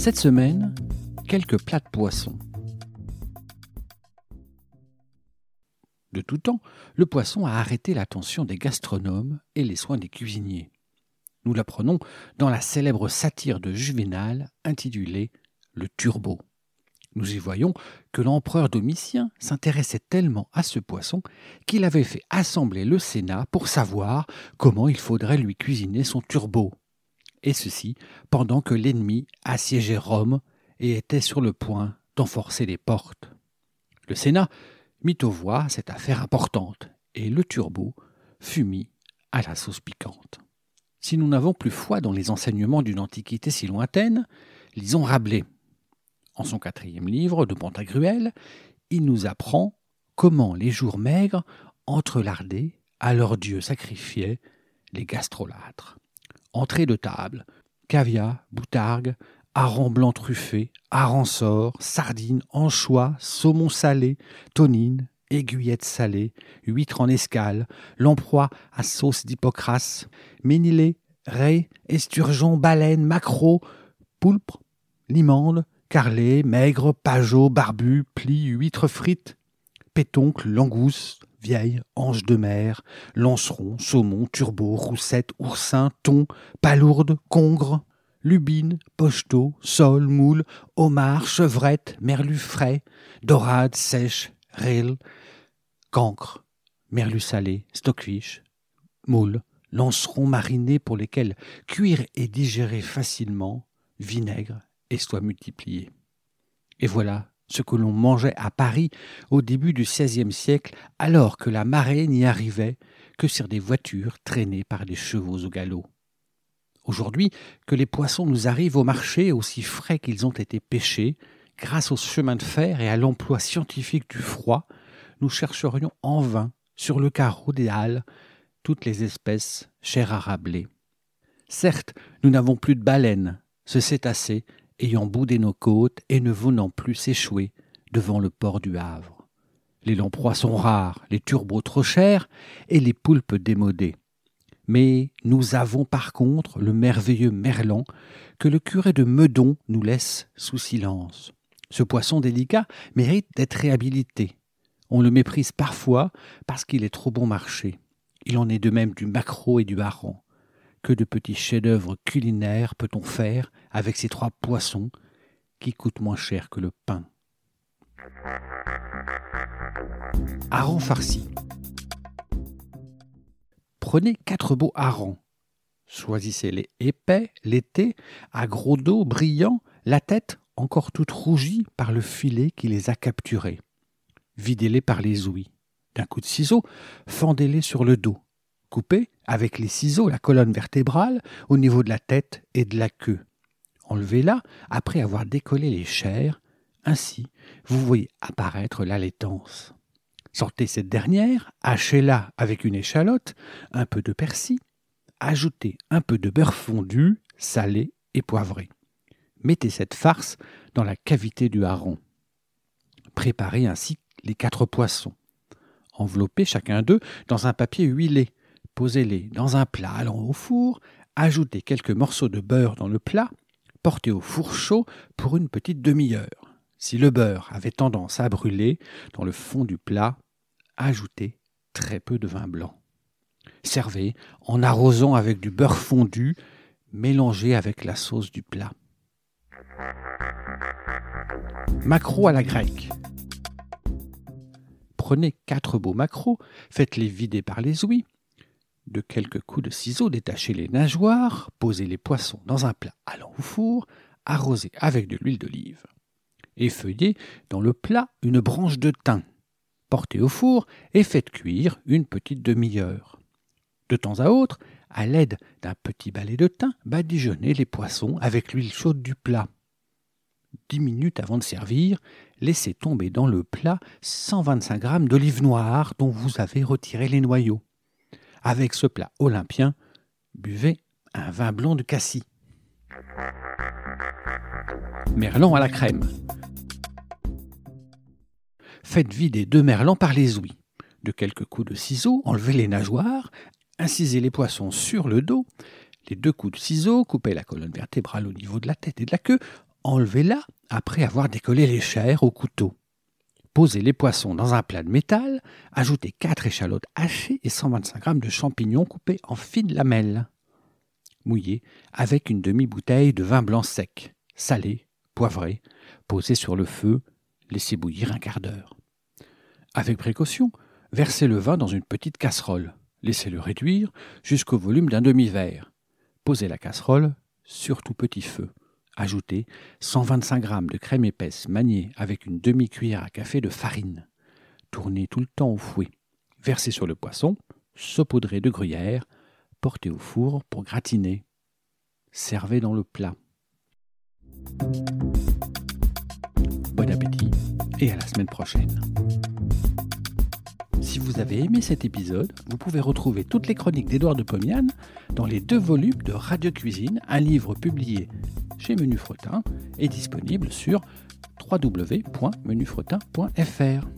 Cette semaine, quelques plats de poisson. De tout temps, le poisson a arrêté l'attention des gastronomes et les soins des cuisiniers. Nous l'apprenons dans la célèbre satire de Juvénal intitulée Le Turbo. Nous y voyons que l'empereur Domitien s'intéressait tellement à ce poisson qu'il avait fait assembler le Sénat pour savoir comment il faudrait lui cuisiner son turbo. Et ceci pendant que l'ennemi assiégeait Rome et était sur le point d'enforcer les portes. Le Sénat mit aux voix cette affaire importante, et le turbo fut mis à la sauce piquante. Si nous n'avons plus foi dans les enseignements d'une antiquité si lointaine, lisons Rabelais. En son quatrième livre de Pantagruel, il nous apprend comment les jours maigres entrelardaient à leurs dieux sacrifiaient les gastrolâtres. Entrée de table, caviar, boutargue, hareng blanc truffé, hareng sort, sardines, anchois, saumon salé, tonine, aiguillettes salées, huîtres en escale, lamproie à sauce d'hypocras, ménilé, raies, esturgeon, baleine, maquereau, poulpe, limande, carlet, maigre, pajot, barbu, plis, huîtres frites, pétoncle, langouste, vieille, ange de mer, lanceron, saumon, turbo, roussette, oursin, thon, palourde, congre, lubine, pochetot, sole, moule, homard, chevrette, merlu frais, dorade, sèche, ril, cancre, merlu salé, stockfish, moule, lanceron mariné pour lesquels cuire et digérer facilement, vinaigre et soit multiplié. Et voilà ce que l'on mangeait à Paris au début du XVIe siècle, alors que la marée n'y arrivait que sur des voitures traînées par des chevaux au galop. Aujourd'hui, que les poissons nous arrivent au marché aussi frais qu'ils ont été pêchés, grâce au chemin de fer et à l'emploi scientifique du froid, nous chercherions en vain, sur le carreau des halles, toutes les espèces chères à Rabelais. Certes, nous n'avons plus de baleines, ce cétacé ayant boudé nos côtes et ne venant plus s'échouer devant le port du Havre. Les lamproies sont rares, les turbots trop chers et les poulpes démodées. Mais nous avons par contre le merveilleux merlan que le curé de Meudon nous laisse sous silence. Ce poisson délicat mérite d'être réhabilité. On le méprise parfois parce qu'il est trop bon marché. Il en est de même du maquereau et du hareng. Que de petits chefs-d'œuvre culinaires peut-on faire avec ces trois poissons qui coûtent moins cher que le pain? Hareng farci. Prenez quatre beaux harengs. Choisissez-les épais, l'été, à gros dos, brillants, la tête encore toute rougie par le filet qui les a capturés. Videz-les par les ouïes. D'un coup de ciseau, fendez-les sur le dos. Coupez avec les ciseaux la colonne vertébrale au niveau de la tête et de la queue. Enlevez-la après avoir décollé les chairs. Ainsi, vous voyez apparaître la laitance. Sortez cette dernière, hachez-la avec une échalote, un peu de persil, ajoutez un peu de beurre fondu, salé et poivré. Mettez cette farce dans la cavité du hareng. Préparez ainsi les quatre poissons. Enveloppez chacun d'eux dans un papier huilé. Posez-les dans un plat allant au four. Ajoutez quelques morceaux de beurre dans le plat. Portez au four chaud pour une petite demi-heure. Si le beurre avait tendance à brûler dans le fond du plat, ajoutez très peu de vin blanc. Servez en arrosant avec du beurre fondu mélangé avec la sauce du plat. Macro à la grecque. Prenez quatre beaux macros, faites-les vider par les ouïes. De quelques coups de ciseaux, détachez les nageoires, posez les poissons dans un plat allant au four, arrosez avec de l'huile d'olive effeuillez dans le plat une branche de thym. Portez au four et faites cuire une petite demi-heure. De temps à autre, à l'aide d'un petit balai de thym, badigeonnez les poissons avec l'huile chaude du plat. Dix minutes avant de servir, laissez tomber dans le plat 125 g d'olive noire dont vous avez retiré les noyaux. Avec ce plat olympien, buvez un vin blanc de cassis. Merlan à la crème. Faites vider deux merlans par les ouïes. De quelques coups de ciseaux, enlevez les nageoires, incisez les poissons sur le dos. Les deux coups de ciseaux, coupez la colonne vertébrale au niveau de la tête et de la queue, enlevez-la après avoir décollé les chairs au couteau. Posez les poissons dans un plat de métal, ajoutez 4 échalotes hachées et 125 g de champignons coupés en fines lamelles. Mouillez avec une demi-bouteille de vin blanc sec, salé, poivré, posez sur le feu, laissez bouillir un quart d'heure. Avec précaution, versez le vin dans une petite casserole, laissez-le réduire jusqu'au volume d'un demi-verre. Posez la casserole sur tout petit feu. Ajoutez 125 g de crème épaisse maniée avec une demi-cuillère à café de farine. Tournez tout le temps au fouet. Versez sur le poisson, saupoudrez de gruyère, portez au four pour gratiner. Servez dans le plat. Bon appétit et à la semaine prochaine. Si vous avez aimé cet épisode, vous pouvez retrouver toutes les chroniques d'Édouard de Pomian dans les deux volumes de Radio Cuisine, un livre publié chez Menu Fretin et disponible sur www.menufretin.fr.